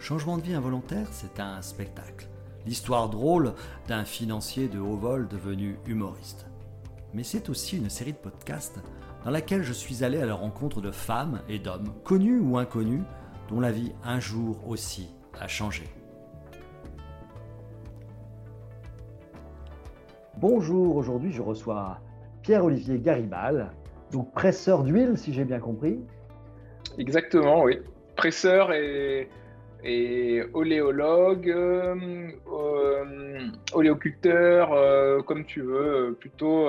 Changement de vie involontaire, c'est un spectacle. L'histoire drôle d'un financier de haut vol devenu humoriste. Mais c'est aussi une série de podcasts dans laquelle je suis allé à la rencontre de femmes et d'hommes, connus ou inconnus, dont la vie un jour aussi a changé. Bonjour, aujourd'hui je reçois Pierre-Olivier Garibal, donc presseur d'huile si j'ai bien compris. Exactement, oui. Presseur et et oléologue, euh, euh, oléoculteur, euh, comme tu veux, plutôt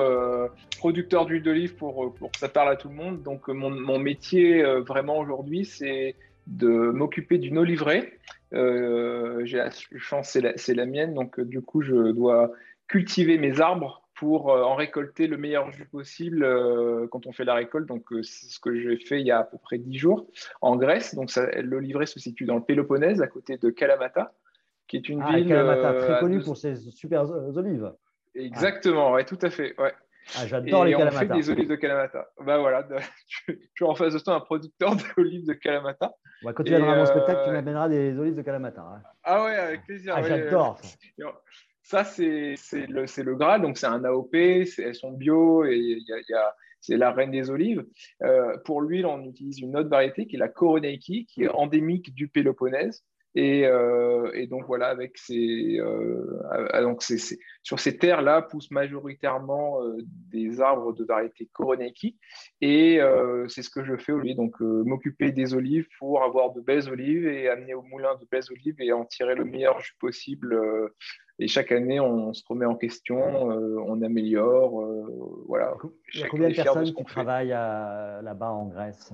producteur d'huile d'olive pour, pour que ça parle à tout le monde. Donc mon, mon métier vraiment aujourd'hui, c'est de m'occuper d'une oliverie. J'ai la chance, c'est la, mienne, donc du coup je dois cultiver mes arbres pour euh, en récolter le meilleur jus possible euh, quand on fait la récolte. Donc, euh, c'est ce que j'ai fait il y a à peu près 10 jours en Grèce. Donc, le livret se situe dans le Péloponnèse, à côté de Kalamata, qui est une ah, ville. Kalamata, très connue pour ses super olives. Exactement, ouais, tout à fait. Ouais. Ah, j'adore les Kalamata. On fait des olives de Kalamata. Bah voilà, suis en face de toi un producteur d'olives de Kalamata. quand tu viendras à mon spectacle, tu m'amèneras des olives de Kalamata. Hein. Ah ouais, avec plaisir. Ah, j'adore. Ça, c'est le, le donc c'est un AOP, elles sont bio et y a, c'est la reine des olives. Euh, pour l'huile, on utilise une autre variété qui est la Koroneiki, qui est endémique du Péloponnèse. Et, euh, donc voilà, avec ces, euh, donc sur ces terres-là poussent majoritairement des arbres de variété Koroneiki. Et c'est ce que je fais aujourd'hui, donc euh, m'occuper des olives pour avoir de belles olives et amener au moulin de belles olives et en tirer le meilleur jus possible. Et chaque année, on se remet en question, on améliore. voilà. Il y a combien de personnes qui travaillent là-bas en Grèce?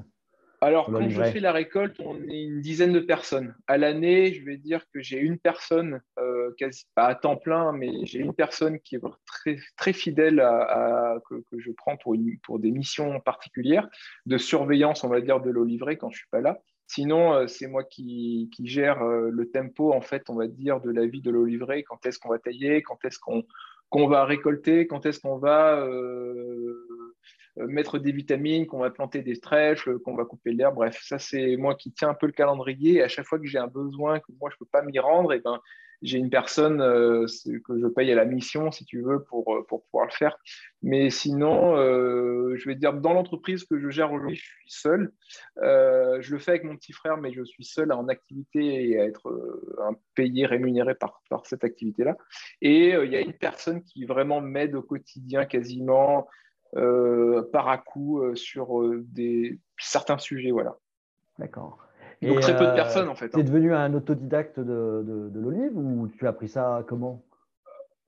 Alors, quand je fais la récolte, on est une dizaine de personnes. À l'année, je vais dire que j'ai une personne, euh, quasi, pas à temps plein, mais j'ai une personne qui est très, très fidèle à, que, je prends pour, pour des missions particulières, de surveillance, on va dire, de l'olivrée quand je ne suis pas là. Sinon, euh, c'est moi qui, gère euh, le tempo, en fait, on va dire, de la vie de l'olivrée. Quand est-ce qu'on va tailler, quand est-ce qu'on qu'on va récolter, quand est-ce qu'on va euh, mettre des vitamines, qu'on va planter des trèfles, qu'on va couper l'herbe? Bref, ça, c'est moi qui tiens un peu le calendrier. Et à chaque fois que j'ai un besoin, que moi, je ne peux pas m'y rendre, et eh ben, j'ai une personne euh, que je paye à la mission, si tu veux, pour, euh, pour pouvoir le faire. Mais sinon, euh, je vais dire, dans l'entreprise que je gère aujourd'hui, je suis seul. je le fais avec mon petit frère, mais je suis seul en activité et à être payé, rémunéré par, par cette activité-là. Et il y a une personne qui vraiment m'aide au quotidien quasiment. Par à coup sur des, certains sujets. Voilà. D'accord. Donc très peu de personnes en fait. Tu es hein. devenu un autodidacte de, de, l'olive ou tu as appris ça comment?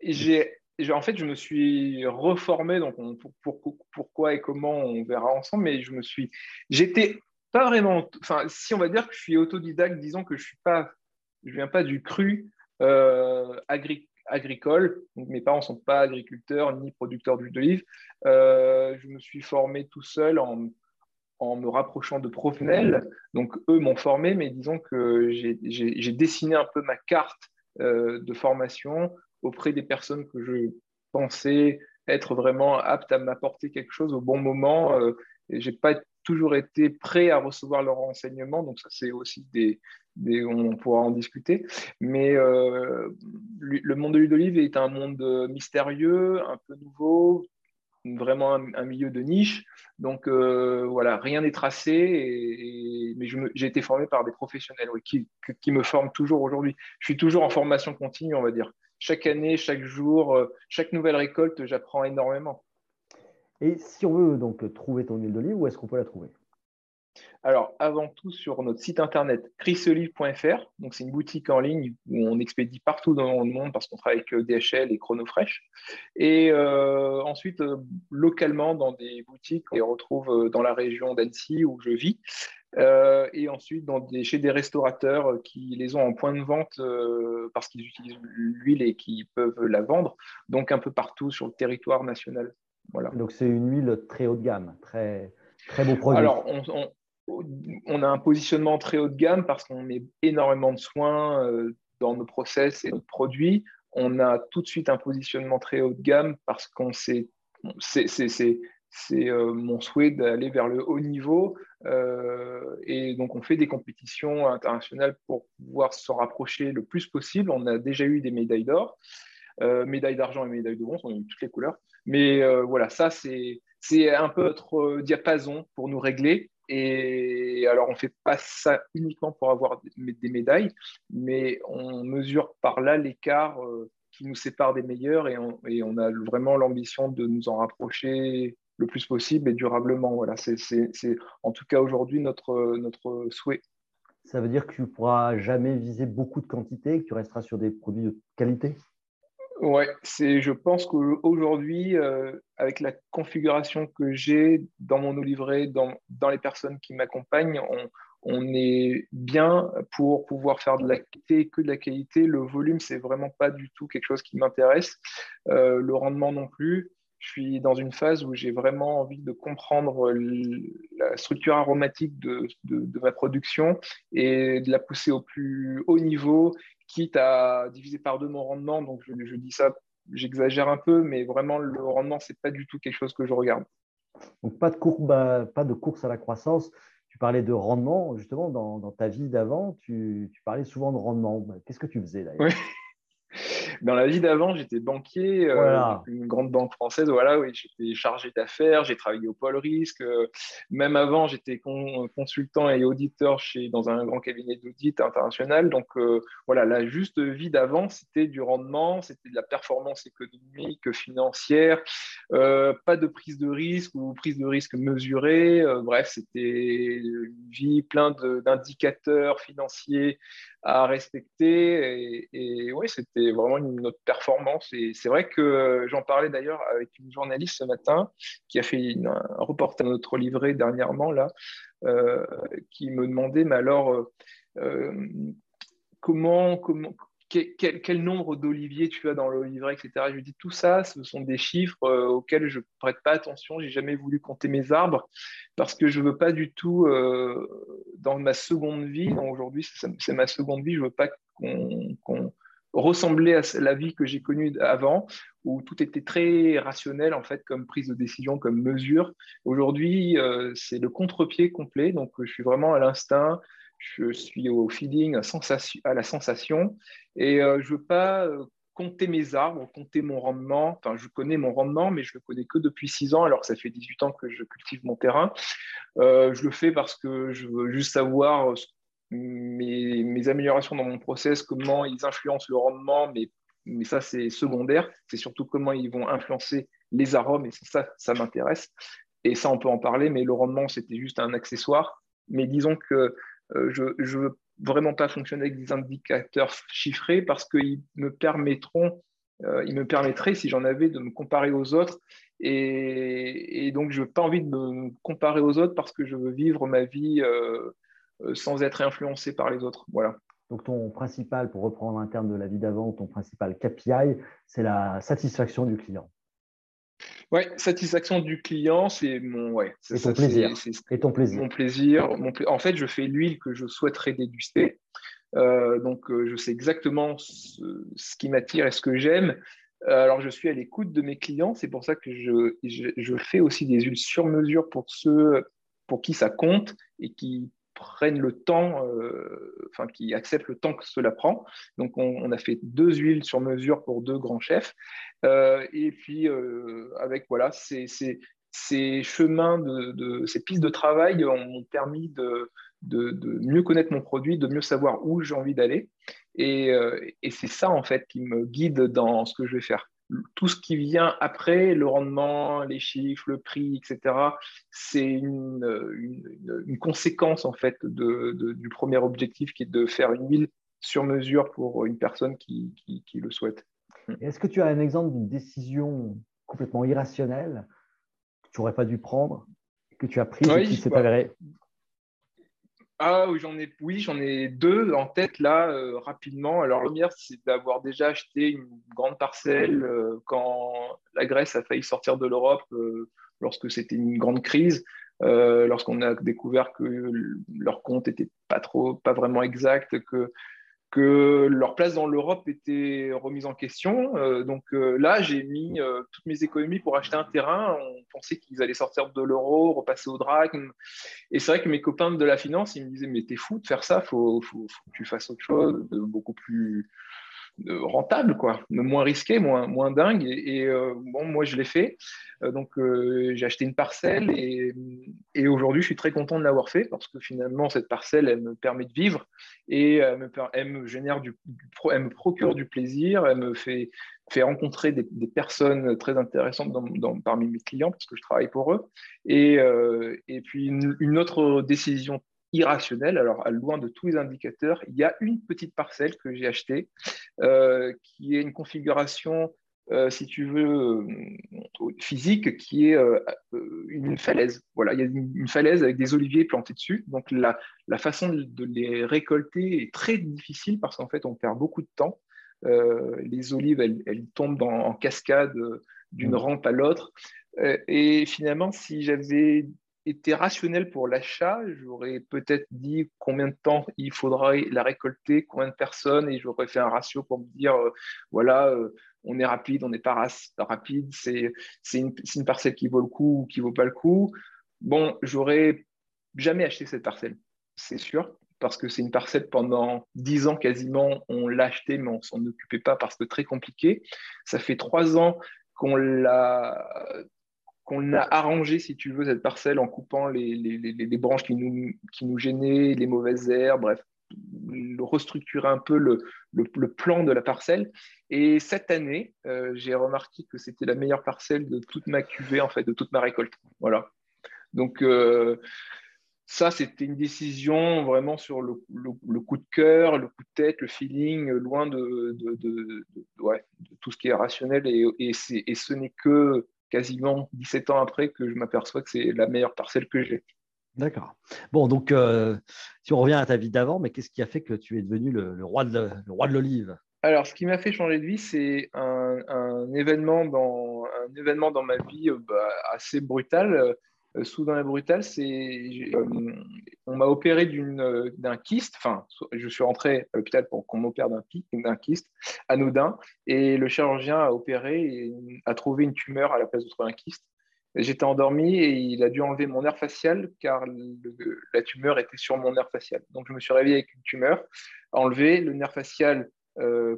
J'ai, En fait, je me suis reformé, donc pour, pourquoi et comment on verra ensemble, mais je me suis. J'étais pas vraiment. Enfin, si on va dire que je suis autodidacte, disons que je suis pas. Je viens pas du cru euh, agricole. Donc, mes parents ne sont pas agriculteurs ni producteurs d'huile d'olive. Euh, je me suis formé tout seul en, en me rapprochant de professionnels. Donc, eux m'ont formé, mais disons que j'ai dessiné un peu ma carte euh, de formation auprès des personnes que je pensais être vraiment aptes à m'apporter quelque chose au bon moment. Euh, j'ai pas toujours été prêt à recevoir leurs renseignements, donc ça c'est aussi des, on pourra en discuter. Mais euh, le monde de l'huile d'olive est un monde mystérieux, un peu nouveau, vraiment un, milieu de niche. Donc euh, voilà, rien n'est tracé. Mais j'ai été formé par des professionnels qui, qui, me forment toujours aujourd'hui. Je suis toujours en formation continue, on va dire. Chaque année, chaque jour, euh, chaque nouvelle récolte, j'apprends énormément. Et si on veut donc trouver ton huile d'olive, où est-ce qu'on peut la trouver? Alors, avant tout, sur notre site internet chrisolive.fr, donc c'est une boutique en ligne où on expédie partout dans le monde parce qu'on travaille avec DHL et Chronofresh. Et euh, ensuite, euh, localement, dans des boutiques, on les retrouve euh, dans la région d'Annecy où je vis. et ensuite, dans des, chez des restaurateurs qui les ont en point de vente parce qu'ils utilisent l'huile et qui peuvent la vendre, donc un peu partout sur le territoire national. Voilà. Donc, c'est une huile très haut de gamme, très, très beau produit. Alors, on, on a un positionnement très haut de gamme parce qu'on met énormément de soins euh, dans nos process et nos produits. On a tout de suite un positionnement très haut de gamme parce qu'on c'est c'est mon souhait d'aller vers le haut niveau. et donc, on fait des compétitions internationales pour pouvoir se rapprocher le plus possible. On a déjà eu des médailles d'or, médailles d'argent et médailles de bronze, on a eu toutes les couleurs. Mais voilà, ça, c'est un peu notre diapason pour nous régler. Et alors, on ne fait pas ça uniquement pour avoir des médailles, mais on mesure par là l'écart qui nous sépare des meilleurs et on, a vraiment l'ambition de nous en rapprocher le plus possible et durablement. Voilà, c'est en tout cas aujourd'hui notre, notre souhait. Ça veut dire que tu ne pourras jamais viser beaucoup de quantité, que tu resteras sur des produits de qualité? Ouais, c'est, je pense qu'aujourd'hui, euh, avec la configuration que j'ai dans mon livrée, dans, dans les personnes qui m'accompagnent, on, on est bien pour pouvoir faire de la qualité que de la qualité. Le volume, c'est vraiment pas du tout quelque chose qui m'intéresse. Euh, le rendement non plus. Je suis dans une phase où j'ai vraiment envie de comprendre la structure aromatique de, ma production et de la pousser au plus haut niveau, quitte à diviser par deux mon rendement. Donc je, je dis ça, j'exagère un peu, mais vraiment le rendement, c'est pas du tout quelque chose que je regarde. Donc pas de courbe, pas de course à la croissance, tu parlais de rendement, justement, dans, ta vie d'avant, tu, parlais souvent de rendement. Qu'est-ce que tu faisais d'ailleurs? Dans la vie d'avant, j'étais banquier, euh, une grande banque française. Voilà, oui, j'étais chargé d'affaires, j'ai travaillé au pôle risque. Euh, même avant, j'étais consultant et auditeur chez, dans un grand cabinet d'audit international. Donc euh, voilà, la juste vie d'avant, c'était du rendement, c'était de la performance économique, financière, pas de prise de risque ou prise de risque mesurée. bref, c'était une vie pleine d'indicateurs financiers à respecter. Et, oui, c'était vraiment une, autre performance. Et c'est vrai que euh, j'en parlais d'ailleurs avec une journaliste ce matin qui a fait un reportage à notre livret dernièrement, là, euh, qui me demandait, mais alors, euh, comment, comment, quel, nombre d'oliviers tu as dans le livret, etc. Je lui dis tout ça, ce sont des chiffres euh, auxquels je ne prête pas attention. J'ai jamais voulu compter mes arbres parce que je ne veux pas du tout, euh, dans ma seconde vie, aujourd'hui c'est ma seconde vie, je ne veux pas qu'on ressembler à la vie que j'ai connue avant, où tout était très rationnel en fait, comme prise de décision, comme mesure. Aujourd'hui, euh, c'est le contre-pied complet, donc je suis vraiment à l'instinct je suis au feeling, à, la sensation, et euh, je ne veux pas euh, compter mes arbres, compter mon rendement. Enfin, je connais mon rendement, mais je ne le connais que depuis 6 ans, alors que ça fait 18 ans que je cultive mon terrain. Euh, je le fais parce que je veux juste savoir mes, mes, améliorations dans mon process, comment ils influencent le rendement, mais, mais ça, c'est secondaire. C'est surtout comment ils vont influencer les arômes, et ça, ça m'intéresse. Et ça, on peut en parler, mais le rendement, c'était juste un accessoire. Mais disons que je ne veux vraiment pas fonctionner avec des indicateurs chiffrés parce qu'ils me permettront, euh, ils me permettraient, si j'en avais, de me comparer aux autres. Et, donc, je n'ai pas envie de me comparer aux autres parce que je veux vivre ma vie euh, sans être influencé par les autres. Voilà. Donc, ton principal, pour reprendre un terme de la vie d'avant, ton principal KPI, c'est la satisfaction du client. Oui, satisfaction du client, c'est mon. Ouais, et, ton plaisir. et ton plaisir. Mon plaisir. En fait, je fais l'huile que je souhaiterais déguster. Euh, donc, euh, je sais exactement ce, qui m'attire et ce que j'aime. Euh, alors, je suis à l'écoute de mes clients. C'est pour ça que je, je, fais aussi des huiles sur mesure pour ceux pour qui ça compte et qui prennent le temps, enfin qui acceptent le temps que cela prend. Donc on, a fait deux huiles sur mesure pour deux grands chefs. Euh, et puis, euh, avec voilà, ces, ces, ces chemins, de, ces pistes de travail m'ont permis de, de, mieux connaître mon produit, de mieux savoir où j'ai envie d'aller. Et, euh, et c'est ça, en fait, qui me guide dans ce que je vais faire. Tout ce qui vient après, le rendement, les chiffres, le prix, etc., c'est une, une, une, conséquence, en fait, de, du premier objectif qui est de faire une huile sur mesure pour une personne qui, qui, qui le souhaite. Est-ce que tu as un exemple d'une décision complètement irrationnelle que tu n'aurais pas dû prendre, que tu as prise et qui s'est bah. avérée ah oui, j'en ai, oui, j'en ai deux en tête là euh, rapidement. Alors la première, c'est d'avoir déjà acheté une grande parcelle euh, quand la Grèce a failli sortir de l'Europe euh, lorsque c'était une grande crise, lorsqu'on a découvert que leur compte était pas trop, pas vraiment exact, que que leur place dans l'Europe était remise en question. Euh, donc euh, là, j'ai mis euh, toutes mes économies pour acheter un terrain. On pensait qu'ils allaient sortir de l'euro, repasser au drachme. Et c'est vrai que mes copains de la finance, ils me disaient, mais t'es fou de faire ça, faut, faut, que tu fasses autre chose beaucoup plus rentable, quoi, moins risqué, moins, moins dingue. Et, euh, bon, moi, je l'ai fait. Euh, donc, euh, j'ai acheté une parcelle et, et aujourd'hui, je suis très content de l'avoir fait parce que finalement, cette parcelle, elle me permet de vivre et elle me, me génère du, me procure du plaisir, elle me fait, fait rencontrer des, personnes très intéressantes parmi mes clients parce que je travaille pour eux. Et, et puis, une autre décision irrationnel. Alors, loin de tous les indicateurs, il y a une petite parcelle que j'ai achetée euh, qui est une configuration, euh, si tu veux, euh, physique, qui est une falaise. Voilà, il y a une, falaise avec des oliviers plantés dessus. Donc, la, la façon de, les récolter est très difficile parce qu'en fait, on perd beaucoup de temps. les olives, elles, tombent en cascade d'une mmh. rampe à l'autre. et finalement, si j'avais rationnel pour l'achat, j'aurais peut-être dit combien de temps il faudrait la récolter, combien de personnes, et j'aurais fait un ratio pour me dire, euh, voilà, euh, on est rapide, on n'est pas rapide, c'est une, une, parcelle qui vaut le coup ou qui vaut pas le coup. Bon, j'aurais jamais acheté cette parcelle, c'est sûr, parce que c'est une parcelle pendant dix ans quasiment, on l'a acheté, mais on s'en occupait pas parce que très compliqué. Ça fait trois ans qu'on l'a qu'on a arrangé, si tu veux, cette parcelle en coupant les, les, branches qui nous, qui nous gênaient, les mauvaises herbes, bref, restructurer un peu le, le, plan de la parcelle. Et cette année, euh, j'ai remarqué que c'était la meilleure parcelle de toute ma cuvée, en fait, de toute ma récolte. Voilà. Donc, euh, ça, c'était une décision vraiment sur le, coup de cœur, le coup de tête, le feeling, loin de, de, de, ouais, tout ce qui est rationnel. Et, et, et ce n'est que quasiment 17 ans après que je m'aperçois que c'est la meilleure parcelle que j'ai. D'accord. Bon, donc, euh, si on revient à ta vie d'avant, mais qu'est-ce qui a fait que tu es devenu le, roi de l'olive? Alors, ce qui m'a fait changer de vie, c'est un, événement dans, un événement dans ma vie euh, bah, assez brutal. Euh, soudain et brutal, c'est euh, on m'a opéré euh, d'un kyste, enfin, je suis rentré à l'hôpital pour qu'on m'opère d'un kyste anodin, et le chirurgien a opéré et a trouvé une tumeur à la place de trouver un kyste. J'étais endormi et il a dû enlever mon nerf facial car la tumeur était sur mon nerf facial. Donc je me suis réveillé avec une tumeur enlevée, le nerf facial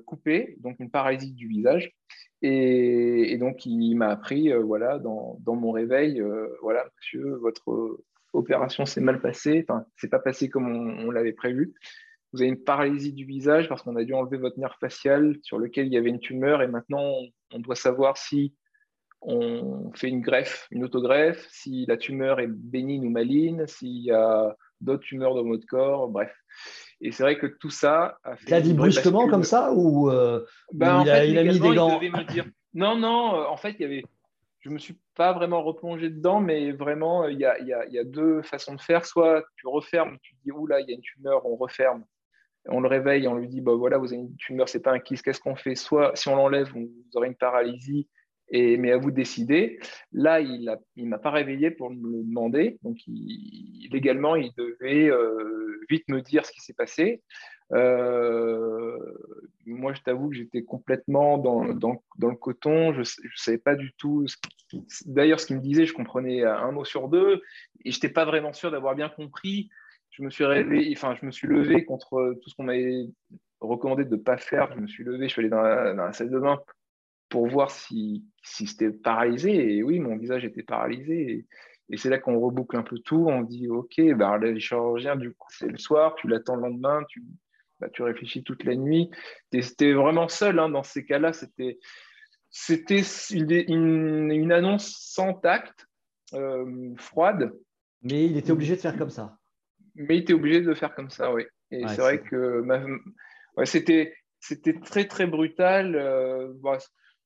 coupé, donc une paralysie du visage. Et, donc, il m'a appris, euh, voilà, dans, mon réveil, euh, voilà, monsieur, votre opération s'est mal passée, enfin, c'est pas passé comme on, l'avait prévu. Vous avez une paralysie du visage parce qu'on a dû enlever votre nerf facial sur lequel il y avait une tumeur et maintenant, on, doit savoir si on fait une greffe, une autogreffe, si la tumeur est bénigne ou maligne, s'il y a d'autres tumeurs dans votre corps, bref. Et c'est vrai que tout ça a fait. Il a dit brusquement comme ça ou, euh, ben, il, a, mis des gants me dire... Non, non, euh, en fait, il y avait. Je ne me suis pas vraiment replongé dedans, mais vraiment, il y a, il y a, il y a deux façons de faire. Soit tu refermes, tu dis, oula, il y a une tumeur, on referme, on le réveille, on lui dit, bah voilà, vous avez une tumeur, c'est pas un kyste, qu'est-ce qu'on fait? Soit si on l'enlève, vous aurez une paralysie, et, mais à vous de décider. Là, il ne m'a pas réveillé pour me le demander. Donc, légalement, il devait euh, vite me dire ce qui s'est passé. Euh, moi, je t'avoue que j'étais complètement dans, dans, dans, le coton. Je ne savais pas du tout. D'ailleurs, ce qu'il me disait, je comprenais un mot sur deux. Et je n'étais pas vraiment sûr d'avoir bien compris. Je me suis réveillé, enfin, je me suis levé contre tout ce qu'on m'avait recommandé de ne pas faire. Je me suis levé, je suis allé dans la, dans la salle de bain pour voir si, si c'était paralysé. Et oui, mon visage était paralysé. Et, c'est là qu'on reboucle un peu tout. On dit, OK, ben, les chirurgiens, du coup, c'est le soir, tu l'attends le lendemain, tu, bah, tu réfléchis toute la nuit. C'était vraiment seul hein, dans ces cas-là. C'était c'était une, une, annonce sans tact, euh, froide. Mais il était obligé de faire comme ça. Mais il était obligé de faire comme ça, oui. Et c'est vrai que ouais, c'était très, très brutal. Euh,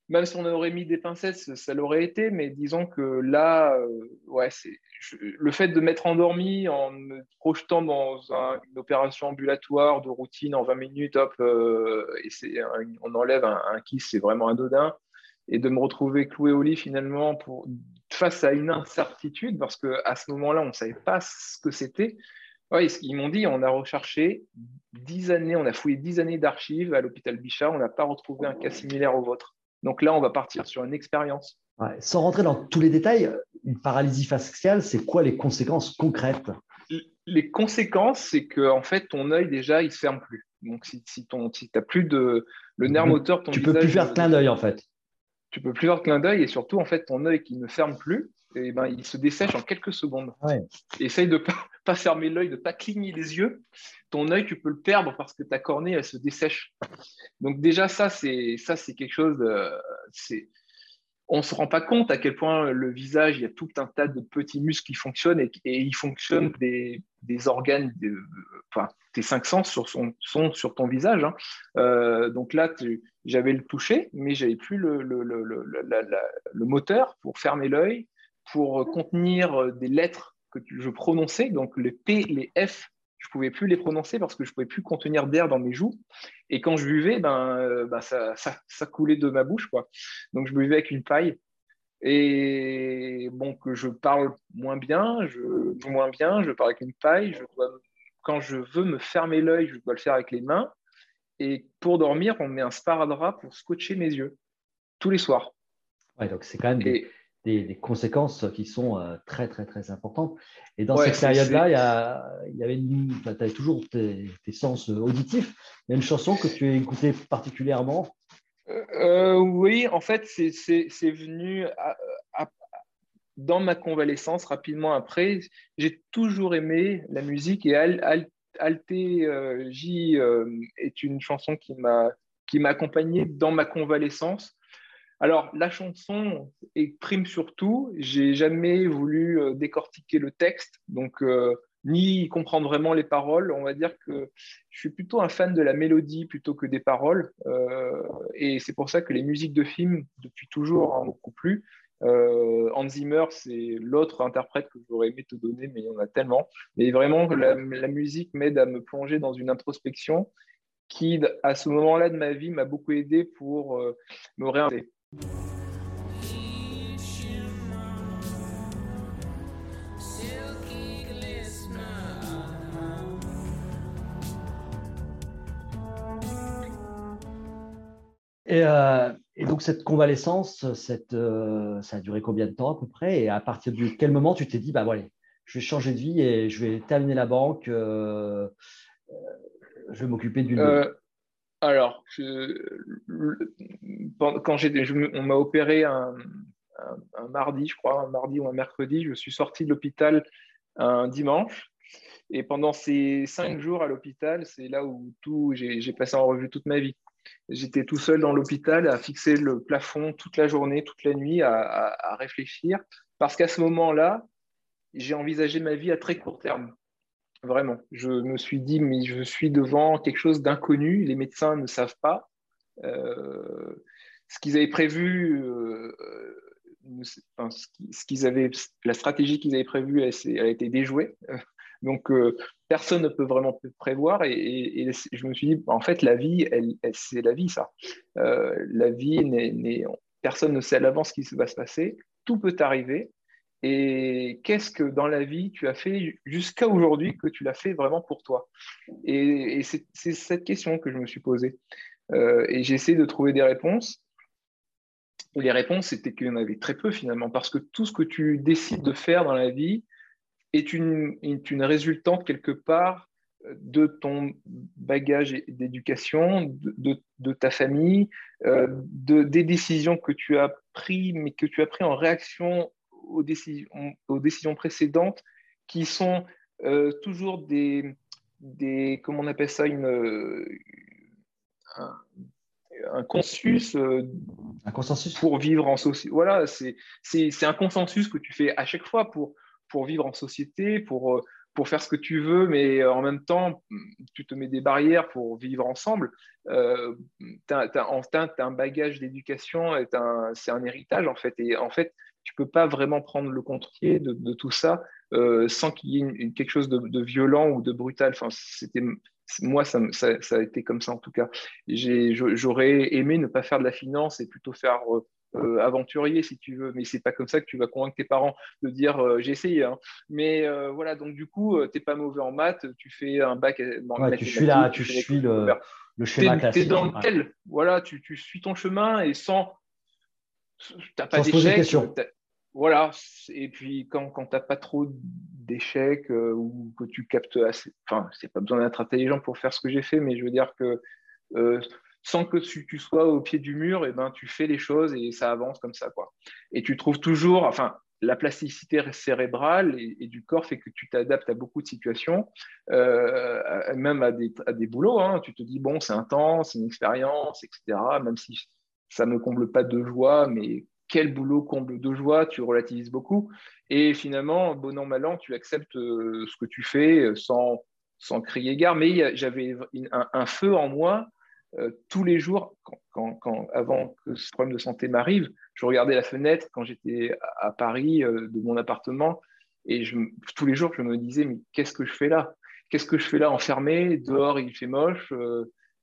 même si on aurait mis des pincettes, ça, l'aurait été, mais disons que là, euh, ouais, c'est le fait de m'être endormi en me projetant dans une opération ambulatoire de routine en 20 minutes, hop, euh, et c'est on enlève un, un kiss, c'est vraiment anodin, et de me retrouver cloué au lit finalement pour, face à une incertitude, parce qu'à ce moment-là, on ne savait pas ce que c'était. Oui, ils m'ont dit, on a recherché dix années, on a fouillé dix années d'archives à l'hôpital Bichat, on n'a pas retrouvé un cas similaire au vôtre. Donc là, on va partir sur une expérience. sans rentrer dans tous les détails, une paralysie faciale, c'est quoi les conséquences concrètes? Les conséquences, c'est que en fait, ton œil déjà, il se ferme plus. Donc si, si tu n'as plus de le nerf moteur, de ton tu ne peux plus faire clin d'œil en fait. Tu peux plus faire clin d'œil et surtout en fait, ton œil qui ne ferme plus, et ben, il se dessèche en quelques secondes. Essaye de ne pas, pas, fermer l'œil, de ne pas cligner les yeux. Ton œil, tu peux le perdre parce que ta cornée, elle se dessèche. Donc déjà, ça, c'est ça, c'est quelque chose. De, on ne se rend pas compte à quel point le visage, il y a tout un tas de petits muscles qui fonctionnent et, ils fonctionnent des, des organes, enfin, tes cinq sens sur son, sont sur ton visage. Hein. Euh, donc là, j'avais le toucher, mais j'avais plus le, le, le, le, moteur pour fermer l'œil, pour contenir euh, des lettres que je prononçais, donc les P, les F, je ne pouvais plus les prononcer parce que je ne pouvais plus contenir d'air dans mes joues. Et quand je buvais, ben, euh, ben ça, ça, coulait de ma bouche. Quoi. Donc je buvais avec une paille. Et bon, que je parle moins bien, je joue moins bien, je parle avec une paille. Je dois, quand je veux me fermer l'œil, je dois le faire avec les mains. Et pour dormir, on met un sparadrap pour scotcher mes yeux tous les soirs. Ouais, donc c'est quand même des, des, conséquences qui sont euh, très, très, très importantes. Et dans cette période-là, il y, avait tu avais toujours tes, sens auditifs. Il y a une chanson que tu as écoutée particulièrement euh, euh, Oui, en fait, c'est venu dans ma convalescence rapidement après. J'ai toujours aimé la musique et Al, Alté J est une chanson qui m'a accompagné dans ma convalescence alors, la chanson prime surtout. J'ai jamais voulu euh, décortiquer le texte, donc euh, ni comprendre vraiment les paroles. On va dire que je suis plutôt un fan de la mélodie plutôt que des paroles. Euh, et c'est pour ça que les musiques de films, depuis toujours, m'ont beaucoup plu. Hans Zimmer, c'est l'autre interprète que j'aurais aimé te donner, mais il y en a tellement. Mais vraiment, la, la musique m'aide à me plonger dans une introspection qui, à ce moment-là de ma vie, m'a beaucoup aidé pour me réinventer. Euh, et, donc cette convalescence, cette, euh, ça a duré combien de temps à peu près? Et à partir de quel moment tu t'es dit, bah voilà, je vais changer de vie et je vais terminer la banque, euh, je vais m'occuper d'une... Alors, quand on m'a opéré un, mardi, je crois, un mardi ou un mercredi, je suis sorti de l'hôpital un dimanche. Et pendant ces cinq jours à l'hôpital, c'est là où tout, j'ai, passé en revue toute ma vie. J'étais tout seul dans l'hôpital à fixer le plafond toute la journée, toute la nuit, à réfléchir. Parce qu'à ce moment-là, j'ai envisagé ma vie à très court terme. Vraiment. Je me suis dit, mais je suis devant quelque chose d'inconnu. Les médecins ne savent pas. Euh, ce qu'ils avaient prévu, euh, ce qu'ils avaient, la stratégie qu'ils avaient prévue, elle, a été déjouée. Donc, euh, personne ne peut vraiment prévoir. Et, je me suis dit, en fait, la vie, c'est la vie, ça. la vie, personne ne sait à l'avance ce qui va se passer. Tout peut arriver. Et qu'est-ce que dans la vie tu as fait jusqu'à aujourd'hui que tu l'as fait vraiment pour toi? Et, c'est cette question que je me suis posée. Euh, et j'ai essayé de trouver des réponses. Les réponses, c'était qu'il y en avait très peu finalement, parce que tout ce que tu décides de faire dans la vie est une, une résultante quelque part de ton bagage d'éducation, de, de, ta famille, euh, de, des décisions que tu as prises, mais que tu as prises en réaction aux décisions, aux décisions précédentes qui sont euh, toujours des, des, comment on appelle ça, une, euh, un, consensus, euh, un consensus pour vivre en société. Voilà, c'est un consensus que tu fais à chaque fois pour, pour vivre en société, pour, pour faire ce que tu veux, mais en même temps, tu te mets des barrières pour vivre ensemble. Euh, tu as, as, un bagage d'éducation, c'est un, héritage en fait. Et en fait, tu peux pas vraiment prendre le contre de, de, tout ça euh, sans qu'il y ait quelque chose de, violent ou de brutal. Enfin, c'était moi, ça, ça, a été comme ça en tout cas. J'aurais aimé ne pas faire de la finance et plutôt faire euh, euh, aventurier si tu veux, mais c'est pas comme ça que tu vas convaincre tes parents de dire euh, j'ai essayé. Hein. Mais euh, voilà, donc du coup, tu n'es pas mauvais en maths, tu fais un bac. Ouais, tu suis là, tu, suis le, le, schéma classique. Tu es dans lequel, voilà, tu, tu, suis ton chemin et sans. Tu n'as pas d'échec. Voilà, et puis quand, quand tu n'as pas trop d'échecs ou que tu captes assez. Enfin, c'est pas besoin d'être intelligent pour faire ce que j'ai fait, mais je veux dire que sans que tu, sois au pied du mur, et eh ben, tu fais les choses et ça avance comme ça. Quoi. Et tu trouves toujours, enfin, la plasticité cérébrale et, du corps fait que tu t'adaptes à beaucoup de situations, euh, même à des, à des boulots. Hein. Tu te dis, bon, c'est un temps, c'est une expérience, etc. Même si ça ne comble pas de joie, mais quel boulot comble de joie, tu relativises beaucoup. Et finalement, bon an, mal an, tu acceptes euh, ce que tu fais euh, sans, sans crier gare. Mais j'avais un, feu en moi euh, tous les jours, avant que ce problème de santé m'arrive, je regardais la fenêtre quand j'étais à, Paris de mon appartement et tous les jours, je me disais, mais qu'est-ce que je fais là? Qu'est-ce que je fais là? Enfermé Dehors, il fait moche,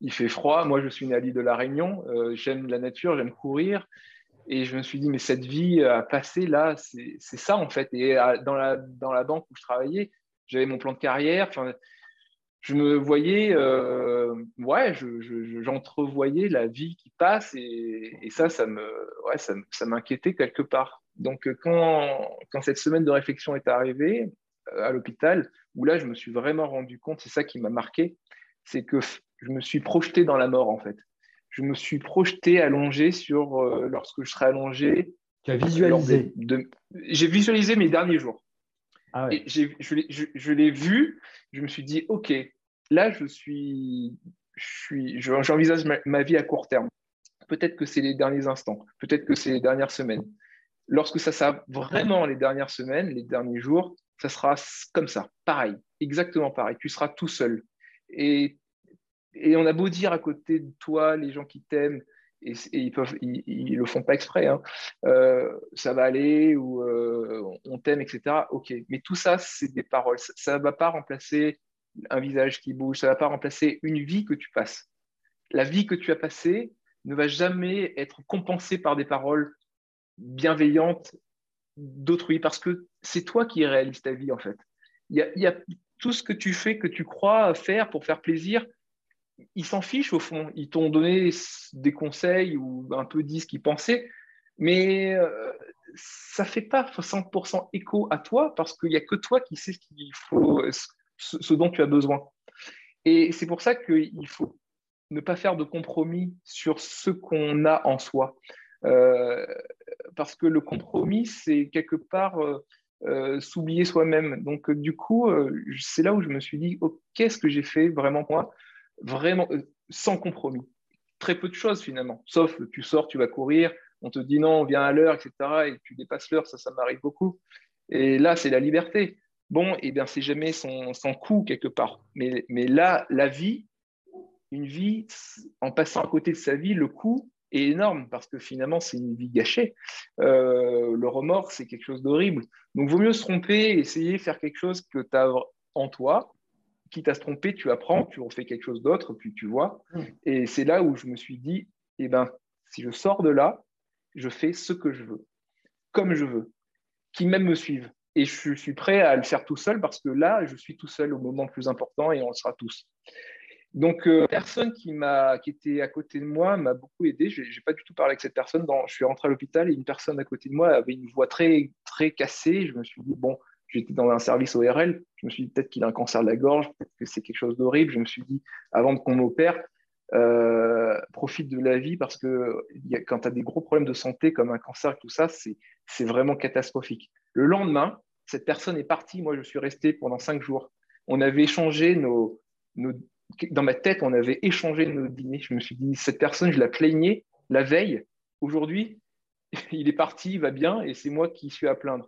il fait froid. Moi, je suis alliée de La Réunion, j'aime la nature, j'aime courir. Et je me suis dit, mais cette vie à passer là, c'est ça en fait. Et dans, la, dans la banque où je travaillais, j'avais mon plan de carrière je me voyais, euh, ouais, j'entrevoyais la vie qui passe et, ça, ça me, ouais, ça, m'inquiétait quelque part. Donc, quand, quand cette semaine de réflexion est arrivée euh, à l'hôpital, où là, je me suis vraiment rendu compte, c'est ça qui m'a marqué, c'est que je me suis projeté dans la mort, en fait. Je me suis projeté allongé sur, euh, lorsque je serai allongé. Tu as visualisé J'ai visualisé mes derniers jours. Ah je l'ai vu, je me suis dit, OK, là, je suis, j'envisage ma, vie à court terme. Peut-être que c'est les derniers instants, peut-être que c'est les dernières semaines. Lorsque ça sera vraiment les dernières semaines, les derniers jours, ça sera comme ça, pareil, exactement pareil. Tu seras tout seul. Et, on a beau dire à côté de toi, les gens qui t'aiment, et, ils peuvent, ils, le font pas exprès. Hein. Euh, ça va aller ou euh, on t'aime, etc. Ok, mais tout ça, c'est des paroles. Ça ne va pas remplacer un visage qui bouge. Ça ne va pas remplacer une vie que tu passes. La vie que tu as passée ne va jamais être compensée par des paroles bienveillantes d'autrui parce que c'est toi qui réalises ta vie en fait. Il y, a, tout ce que tu fais, que tu crois faire pour faire plaisir, ils s'en fichent au fond. Ils t'ont donné des conseils ou un peu dit ce qu'ils pensaient, mais euh, ça fait pas 100% écho à toi parce qu'il n'y a que toi qui sais ce qu'il faut, ce, dont tu as besoin. Et c'est pour ça qu'il faut ne pas faire de compromis sur ce qu'on a en soi. Euh, parce que le compromis, c'est quelque part euh, euh, s'oublier soi-même. Donc, du coup, c'est là où je me suis dit, oh, qu'est-ce que j'ai fait vraiment moi? Vraiment, sans compromis. Très peu de choses finalement, sauf tu sors, tu vas courir, on te dit non, on vient à l'heure, etc. Et tu dépasses l'heure, ça, ça m'arrive beaucoup. Et là, c'est la liberté bon, eh bien, c'est jamais son, son coût quelque part. Mais, mais là, la vie, une vie, en passant à côté de sa vie, le coût est énorme parce que finalement, c'est une vie gâchée. Euh, le remords, c'est quelque chose d'horrible. Donc, vaut mieux se tromper, essayer de faire quelque chose que tu as en toi. Quitte à se tromper, tu apprends, tu refais quelque chose d'autre, puis tu vois. Mmh. Et c'est là où je me suis dit, eh ben, si je sors de là, je fais ce que je veux, comme je veux, qui même me suivent et je suis prêt à le faire tout seul parce que là, je suis tout seul au moment le plus important et on le sera tous. Donc, euh, personne qui, qui était à côté de moi m'a beaucoup aidé. Je n'ai pas du tout parlé avec cette personne. Je suis rentré à l'hôpital et une personne à côté de moi avait une voix très, très cassée. Je me suis dit, bon, j'étais dans un service ORL. Je me suis dit, peut-être qu'il a un cancer de la gorge, peut-être que c'est quelque chose d'horrible. Je me suis dit, avant qu'on m'opère, euh, profite de la vie parce que quand tu as des gros problèmes de santé comme un cancer et tout ça, c'est, c'est vraiment catastrophique. Le lendemain, cette personne est partie, moi je suis resté pendant cinq jours. On avait échangé nos, dans ma tête, on avait échangé nos dîners. Je me suis dit, cette personne, je la plaignais la veille. Aujourd'hui, il est parti, il va bien, et c'est moi qui suis à plaindre.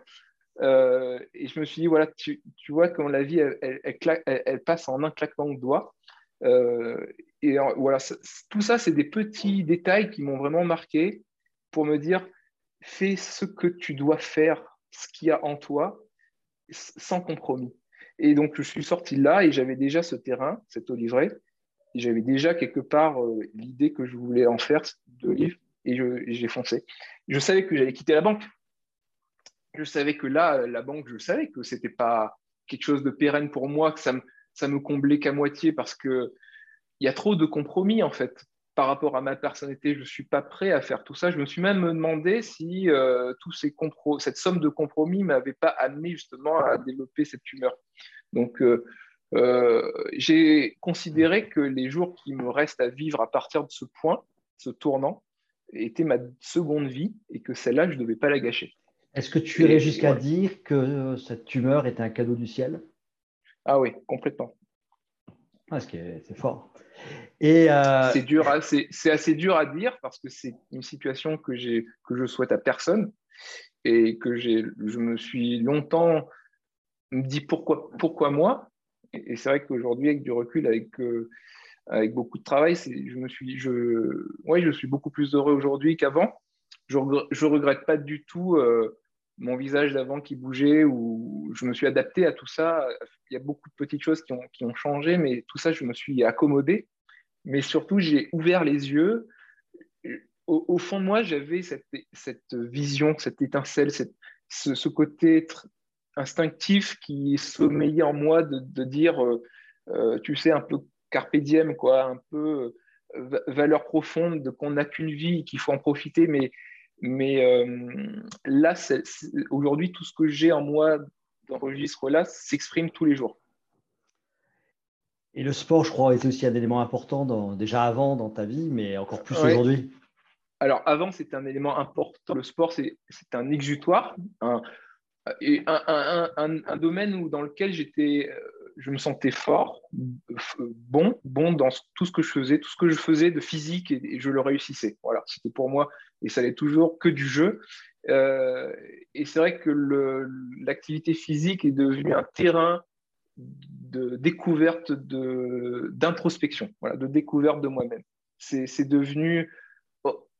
Euh, et je me suis dit, voilà, tu, vois comment la vie, elle, passe en un claquement de doigts. Euh, et voilà, tout ça, c'est des petits détails qui m'ont vraiment marqué pour me dire, fais ce que tu dois faire, ce qu'il y a en toi, sans compromis. Et donc, je suis sorti là et j'avais déjà ce terrain, cet olivret. Et j'avais déjà quelque part euh, l'idée que je voulais en faire de livre. et j'ai foncé. Je savais que j'allais quitter la banque. Je savais que là, la banque, je savais que ce n'était pas quelque chose de pérenne pour moi, que ça me, ça me comblait qu'à moitié parce qu'il y a trop de compromis en fait. Par rapport à ma personnalité, je ne suis pas prêt à faire tout ça. Je me suis même demandé si euh, tous ces cette somme de compromis ne m'avait pas amené justement à développer cette tumeur. Donc, euh, euh, j'ai considéré que les jours qui me restent à vivre à partir de ce point, ce tournant, était ma seconde vie et que celle-là, je ne devais pas la gâcher. Est-ce que tu irais jusqu'à dire que cette tumeur était un cadeau du ciel? Ah oui, complètement. Ah, c'est fort. Euh, c'est dur, assez dur à dire parce que c'est une situation que que je souhaite à personne et que je me suis longtemps dit pourquoi moi. Et c'est vrai qu'aujourd'hui, avec du recul, avec euh, beaucoup de travail, je me suis, ouais, je suis beaucoup plus heureux aujourd'hui qu'avant. Je, ne regrette pas du tout euh, mon visage d'avant qui bougeait ou je me suis adapté à tout ça. Il y a beaucoup de petites choses qui ont, changé, mais tout ça, je me suis accommodé. Mais surtout, j'ai ouvert les yeux. Au, fond de moi, j'avais cette, vision, cette étincelle, ce, côté instinctif qui sommeillait en moi de, dire, euh, euh, tu sais, un peu carpe diem, quoi, un peu euh, valeur profonde de qu'on n'a qu'une vie, qu'il faut en profiter, mais mais euh, là, aujourd'hui, tout ce que j'ai en moi dans ce registre-là s'exprime tous les jours. Et le sport, je crois, est aussi un élément important déjà avant dans ta vie, mais encore plus aujourd'hui. Alors avant, c'était un élément important. Le sport, c'est un exutoire, un, un, domaine où, dans lequel j'étais, euh, je me sentais fort, bon, bon dans tout ce que je faisais, tout ce que je faisais de physique et, je le réussissais. Voilà, c'était pour moi et ça n'est toujours que du jeu. Euh, et c'est vrai que l'activité physique est devenue un terrain de découverte, d'introspection, voilà, de découverte de moi-même. C'est devenu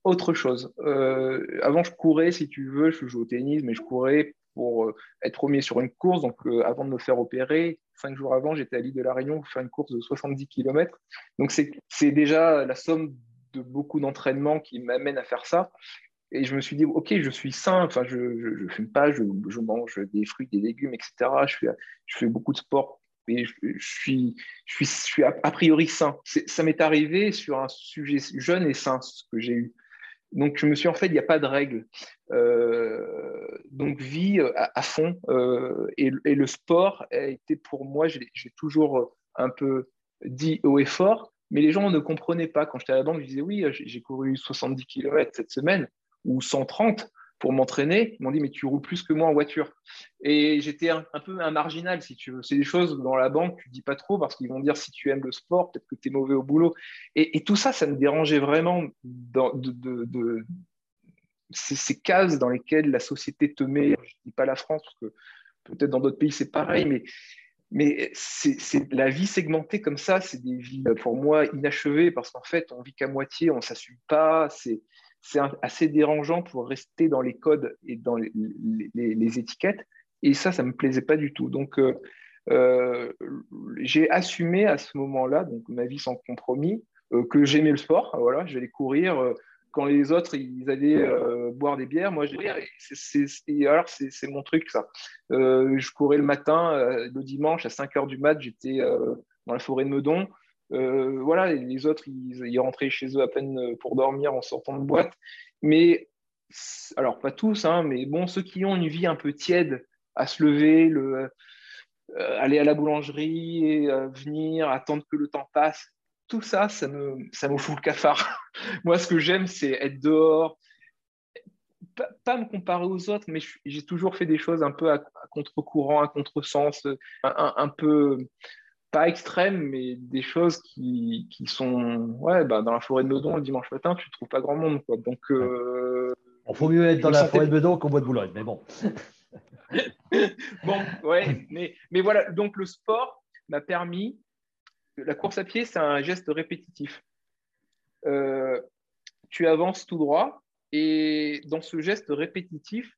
autre chose. Euh, avant, je courais, si tu veux, je joue au tennis, mais je courais pour euh, être premier sur une course. Donc, euh, avant de me faire opérer, cinq jours avant, j'étais à l'île de la Réunion pour faire une course de 70 km. Donc, c'est déjà la somme de beaucoup d'entraînements qui m'amène à faire ça. Et je me suis dit, OK, je suis sain, enfin, je ne fume pas, je, mange des fruits, des légumes, etc. Je fais, je fais beaucoup de sport et je, suis, je, suis, je suis a, priori sain. Ça m'est arrivé sur un sujet jeune et sain, ce que j'ai eu. Donc, je me suis en fait, il n'y a pas de règle. Euh, donc, vie euh, à, fond. Euh, et, le sport a été pour moi, j'ai toujours un peu dit haut et fort, mais les gens ne comprenaient pas. Quand j'étais à la banque, je disais oui, j'ai couru 70 km cette semaine ou 130 pour m'entraîner. Ils m'ont dit, mais tu roules plus que moi en voiture. Et j'étais un, peu un marginal, si tu veux. C'est des choses dans la banque, tu ne dis pas trop parce qu'ils vont dire, si tu aimes le sport, peut-être que tu es mauvais au boulot. Et, tout ça, ça me dérangeait vraiment dans, de, ces, cases dans lesquelles la société te met. Je ne dis pas la France, parce que peut-être dans d'autres pays, c'est pareil, mais la vie segmentée comme ça, c'est des vies pour moi inachevées parce qu'en fait, on vit qu'à moitié, on ne s'assume pas. C'est c'est assez dérangeant pour rester dans les codes et dans les, étiquettes. Et ça, ça ne me plaisait pas du tout. Donc, euh, euh, j'ai assumé à ce moment-là, donc ma vie sans compromis, euh, que j'aimais le sport. Voilà, j'allais courir. quand les autres, ils allaient boire des bières, moi, j'allais. alors, c'est mon truc, ça. je courais le matin, le dimanche, à 5 h du mat, j'étais dans la forêt de Meudon. Euh, voilà, les autres, ils, rentraient chez eux à peine euh, pour dormir en sortant de boîte. Mais, alors pas tous, hein, mais bon, ceux qui ont une vie un peu tiède à se lever, le, euh, aller à la boulangerie, et, venir, attendre que le temps passe, tout ça, ça me, ça me fout le cafard. Moi, ce que j'aime, c'est être dehors, pas, me comparer aux autres, mais j'ai toujours fait des choses un peu à, contre-courant, à contre-sens, un, peu pas extrêmes, mais des choses qui, qui sont ouais, bah, dans la forêt de Meudon le dimanche matin, tu ne trouves pas grand monde. Quoi. Donc, euh, Il faut mieux être dans la forêt de Meudon qu'au bois de Boulogne, mais bon. bon, ouais, mais, mais voilà, donc le sport m'a permis. La course à pied, c'est un geste répétitif. Euh, tu avances tout droit, et dans ce geste répétitif,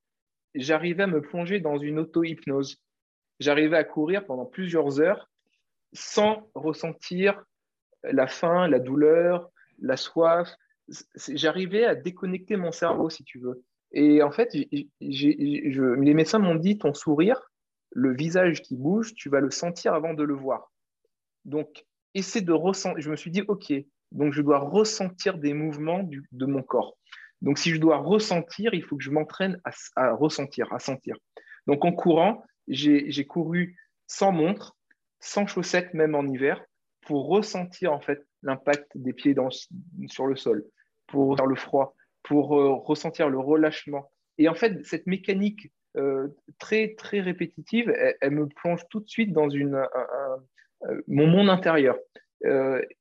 j'arrivais à me plonger dans une auto-hypnose. J'arrivais à courir pendant plusieurs heures sans ressentir la faim, la douleur, la soif, j'arrivais à déconnecter mon cerveau, si tu veux. Et en fait, les médecins m'ont dit ton sourire, le visage qui bouge, tu vas le sentir avant de le voir. Donc, essaie de ressentir. Je me suis dit, OK, donc je dois ressentir des mouvements de mon corps. Donc, si je dois ressentir, il faut que je m'entraîne à, ressentir, à sentir. Donc, en courant, j'ai couru sans montre, sans chaussettes, même en hiver, pour ressentir en fait l'impact des pieds sur le sol, pour faire le froid, pour euh, ressentir le relâchement. Et en fait, cette mécanique euh, très, très répétitive, elle, me plonge tout de suite dans une, euh, mon monde intérieur.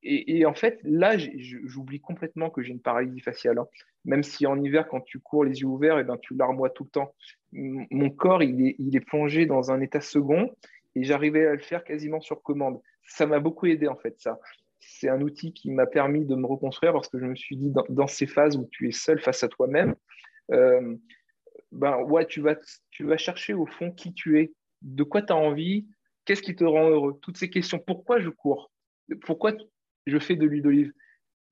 Et, en fait, là, j'oublie complètement que j'ai une paralysie faciale. Hein. Même si en hiver, quand tu cours les yeux ouverts, et eh ben, tu larmoies tout le temps. Mon corps, il est, il est plongé dans un état second et j'arrivais à le faire quasiment sur commande. Ça m'a beaucoup aidé, en fait, ça c'est un outil qui m'a permis de me reconstruire parce que je me suis dit, dans, ces phases où tu es seul face à toi-même, euh, ben tu vas, tu vas chercher au fond qui tu es, de quoi tu as envie, qu'est-ce qui te rend heureux, toutes ces questions. Pourquoi je cours Pourquoi je fais de l'huile d'olive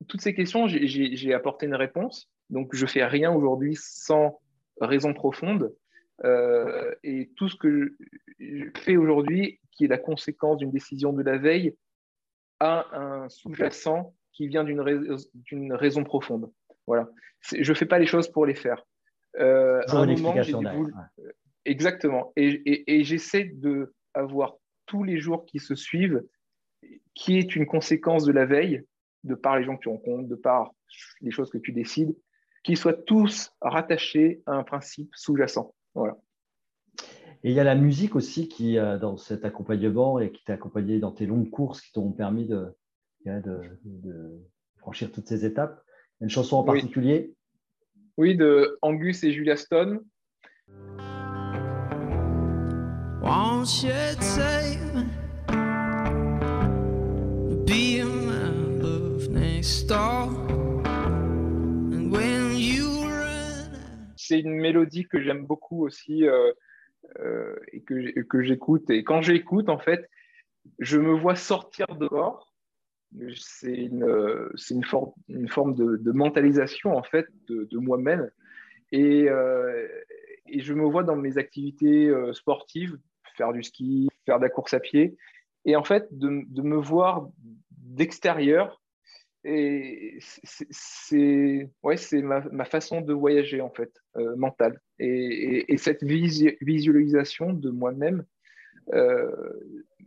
Toutes ces questions, j'ai apporté une réponse. Donc, je fais rien aujourd'hui sans raison profonde. Euh, et tout ce que je fais aujourd'hui, qui est la conséquence d'une décision de la veille, a un sous-jacent qui vient d'une raison profonde. Voilà. Je ne fais pas les choses pour les faire. Euh, un moment, Exactement. Et, j'essaie d'avoir tous les jours qui se suivent, qui est une conséquence de la veille, de par les gens que tu rencontres, de par les choses que tu décides, qu'ils soient tous rattachés à un principe sous-jacent. Voilà. Et il y a la musique aussi qui, euh, dans cet accompagnement et qui t'a accompagné dans tes longues courses qui t'ont permis de, de, franchir toutes ces étapes. Une chanson en particulier? Oui, de Angus et Julia Stone. C'est une mélodie que j'aime beaucoup aussi. Euh, euh, et que, j'écoute. Et quand j'écoute, en fait, je me vois sortir dehors. C'est une, une, forme, une forme de, mentalisation, en fait, de, moi-même. Et, euh, et, je me vois dans mes activités euh, sportives, faire du ski, faire de la course à pied. Et en fait, de, de me voir d'extérieur et c'est ouais, ma, ma, façon de voyager, en fait, euh, mentale. Et, et, cette visualisation de moi-même, euh,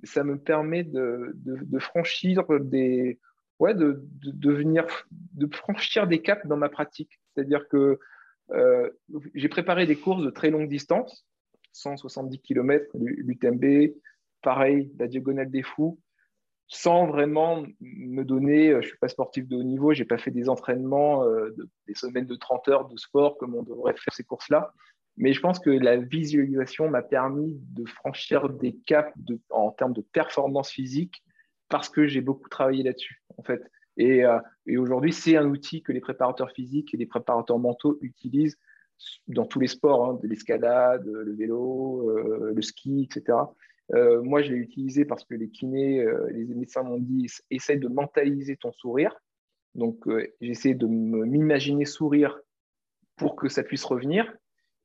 ça me permet de, de, franchir des. Ouais, de, de, venir, de franchir des caps dans ma pratique. C'est-à-dire que euh, j'ai préparé des courses de très longue distance, 170 km, l'UTMB, pareil, la Diagonale des Fous sans vraiment me donner, euh, je ne suis pas sportif de haut niveau, je n'ai pas fait des entraînements, euh, des semaines de 30 heures de sport comme on devrait faire ces courses-là. Mais je pense que la visualisation m'a permis de franchir des caps en termes de performance physique parce que j'ai beaucoup travaillé là-dessus, en fait. Et, euh, et aujourd'hui, c'est un outil que les préparateurs physiques et les préparateurs mentaux utilisent dans tous les sports, hein, de l'escalade, le vélo, le ski, etc. Euh, moi, je l'ai utilisé parce que les kinés, euh, les médecins m'ont dit essaye de mentaliser ton sourire. Donc, euh, j'ai essayé de m'imaginer sourire pour que ça puisse revenir.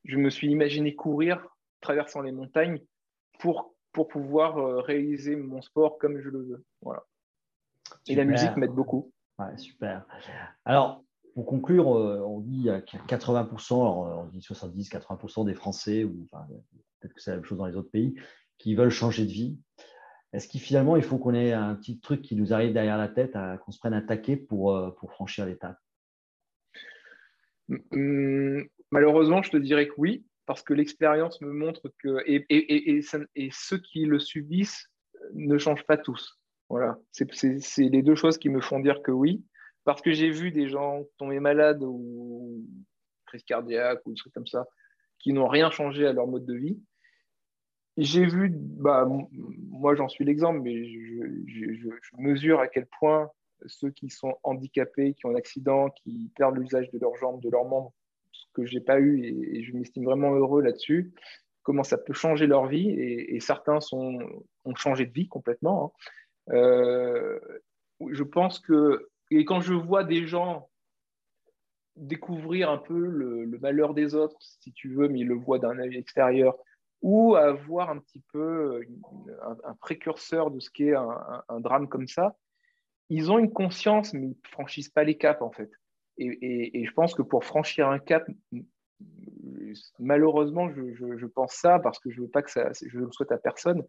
Je me suis imaginé courir, traversant les montagnes pour, pour pouvoir réaliser mon sport comme je le veux. Voilà. Et la musique m'aide beaucoup. Ouais, super. Alors, pour conclure, on dit 80%, on dit 70-80% des Français, ou peut-être que c'est la même chose dans les autres pays, qui veulent changer de vie. Est-ce qu'il finalement, il faut qu'on ait un petit truc qui nous arrive derrière la tête, qu'on se prenne un taquet pour, euh, pour franchir l'étape? Hum, Malheureusement, je te dirais que oui, parce que l'expérience me montre que, et, et, et, et, ceux qui le subissent ne changent pas tous. Voilà, c'est les deux choses qui me font dire que oui, parce que j'ai vu des gens tomber malades ou crise cardiaque ou des trucs comme ça, qui n'ont rien changé à leur mode de vie j'ai vu, bah, moi j'en suis l'exemple, mais je, mesure à quel point ceux qui sont handicapés, qui ont un accident, qui perdent l'usage de leurs jambes, de leurs membres, ce que je n'ai pas eu, et, je m'estime vraiment heureux là-dessus, comment ça peut changer leur vie, et, certains ont changé de vie complètement. Hein. Euh, je pense que, et quand je vois des gens découvrir un peu le, malheur des autres, si tu veux, mais ils le voient d'un œil extérieur, ou avoir un petit peu un, précurseur de ce qu'est un, un, drame comme ça, ils ont une conscience, mais ils ne franchissent pas les caps, en fait. Et, je pense que pour franchir un cap, malheureusement, je, pense ça parce que je veux pas que ça, je le souhaite à personne,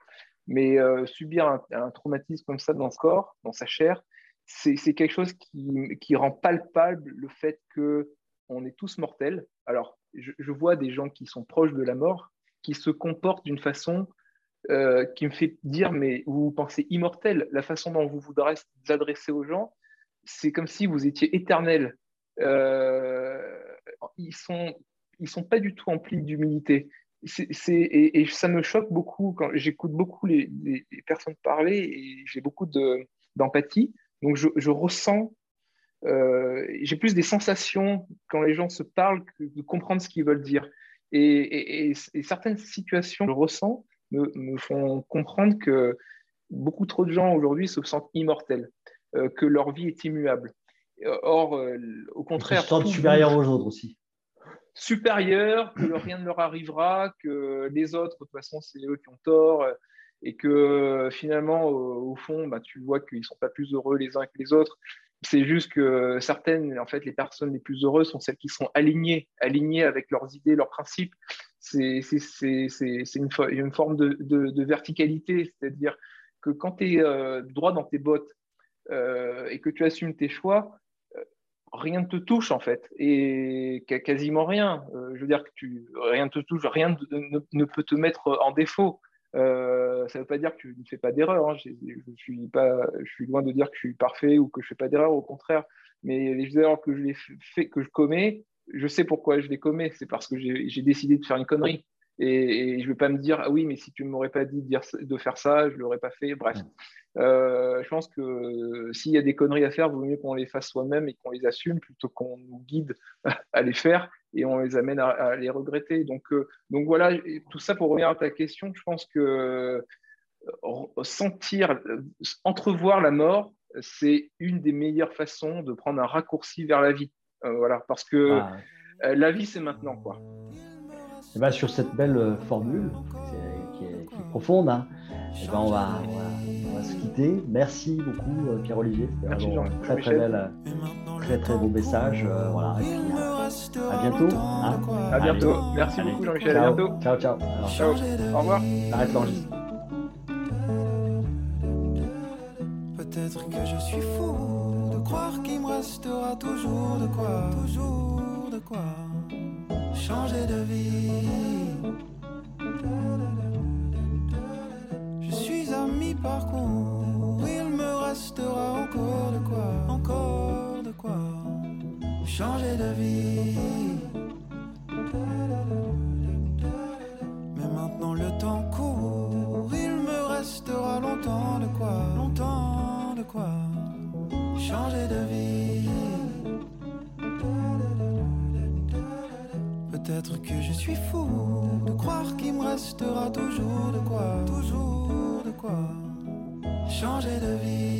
mais euh, subir un, traumatisme comme ça dans le corps, dans sa chair, c'est quelque chose qui, rend palpable le fait que on est tous mortels. Alors, je, vois des gens qui sont proches de la mort, qui se comportent d'une façon euh, qui me fait dire, mais vous pensez immortel, la façon dont vous vous adressez aux gens, c'est comme si vous étiez éternel. Euh, ils sont ils sont pas du tout emplis d'humilité. Et, ça me choque beaucoup quand j'écoute beaucoup les, personnes parler et j'ai beaucoup d'empathie. Donc je, je ressens, euh, j'ai plus des sensations quand les gens se parlent que de comprendre ce qu'ils veulent dire. Et, certaines situations que je ressens me, me, font comprendre que beaucoup trop de gens aujourd'hui se sentent immortels, euh, que leur vie est immuable. Or, euh, au contraire. Ils se sentent supérieurs aux autres aussi. Supérieurs, que rien ne leur arrivera, que les autres, de toute façon, c'est eux qui ont tort, euh, et que finalement, au, fond, bah, tu vois qu'ils ne sont pas plus heureux les uns que les autres. C'est juste que certaines, en fait, les personnes les plus heureuses sont celles qui sont alignées, alignées avec leurs idées, leurs principes. C'est une, forme de, verticalité, c'est-à-dire que quand tu es euh, droit dans tes bottes et que tu assumes tes choix, rien ne te touche en fait, et quasiment rien. Euh, je veux dire que rien te touche, rien ne, peut te mettre en défaut. Euh, ça ne veut pas dire que tu ne fais pas d'erreur. Hein. Je, suis je loin de dire que je suis parfait ou que je ne fais pas d'erreur, au contraire. Mais les erreurs que je, fait, que je commets, je sais pourquoi je les commets. C'est parce que j'ai décidé de faire une connerie. Et, je ne vais pas me dire, ah oui, mais si tu ne m'aurais pas dit de, faire ça, je ne l'aurais pas fait. Bref. Euh, je pense que s'il y a des conneries à faire, il vaut mieux qu'on les fasse soi-même et qu'on les assume plutôt qu'on nous guide à les faire et on les amène à, les regretter. Donc, euh, donc voilà, tout ça pour revenir à ta question, je pense que euh, sentir, entrevoir la mort, c'est une des meilleures façons de prendre un raccourci vers la vie. voilà, parce que ah. la vie, c'est maintenant, quoi. Et ben, sur cette belle formule qui est, profonde, hein, et ben on, va, se quitter. Merci beaucoup, euh, Pierre-Olivier. C'était un très, très, bel, très, très beau message. Euh, voilà. Et puis, à bientôt. Hein. à bientôt. Merci beaucoup, Jean-Michel. À bientôt. Ciao, ciao. ciao. Au revoir. Arrête l'enregistrement. Peut-être que je suis fou de croire qu'il me restera toujours de quoi, toujours de quoi changer de vie. Mi-parcours, il me restera encore de quoi, encore de quoi changer de vie. Mais maintenant le temps court, il me restera longtemps de quoi, longtemps de quoi changer de vie. Peut-être que je suis fou de croire qu'il me restera toujours de quoi, toujours de quoi changer de vie.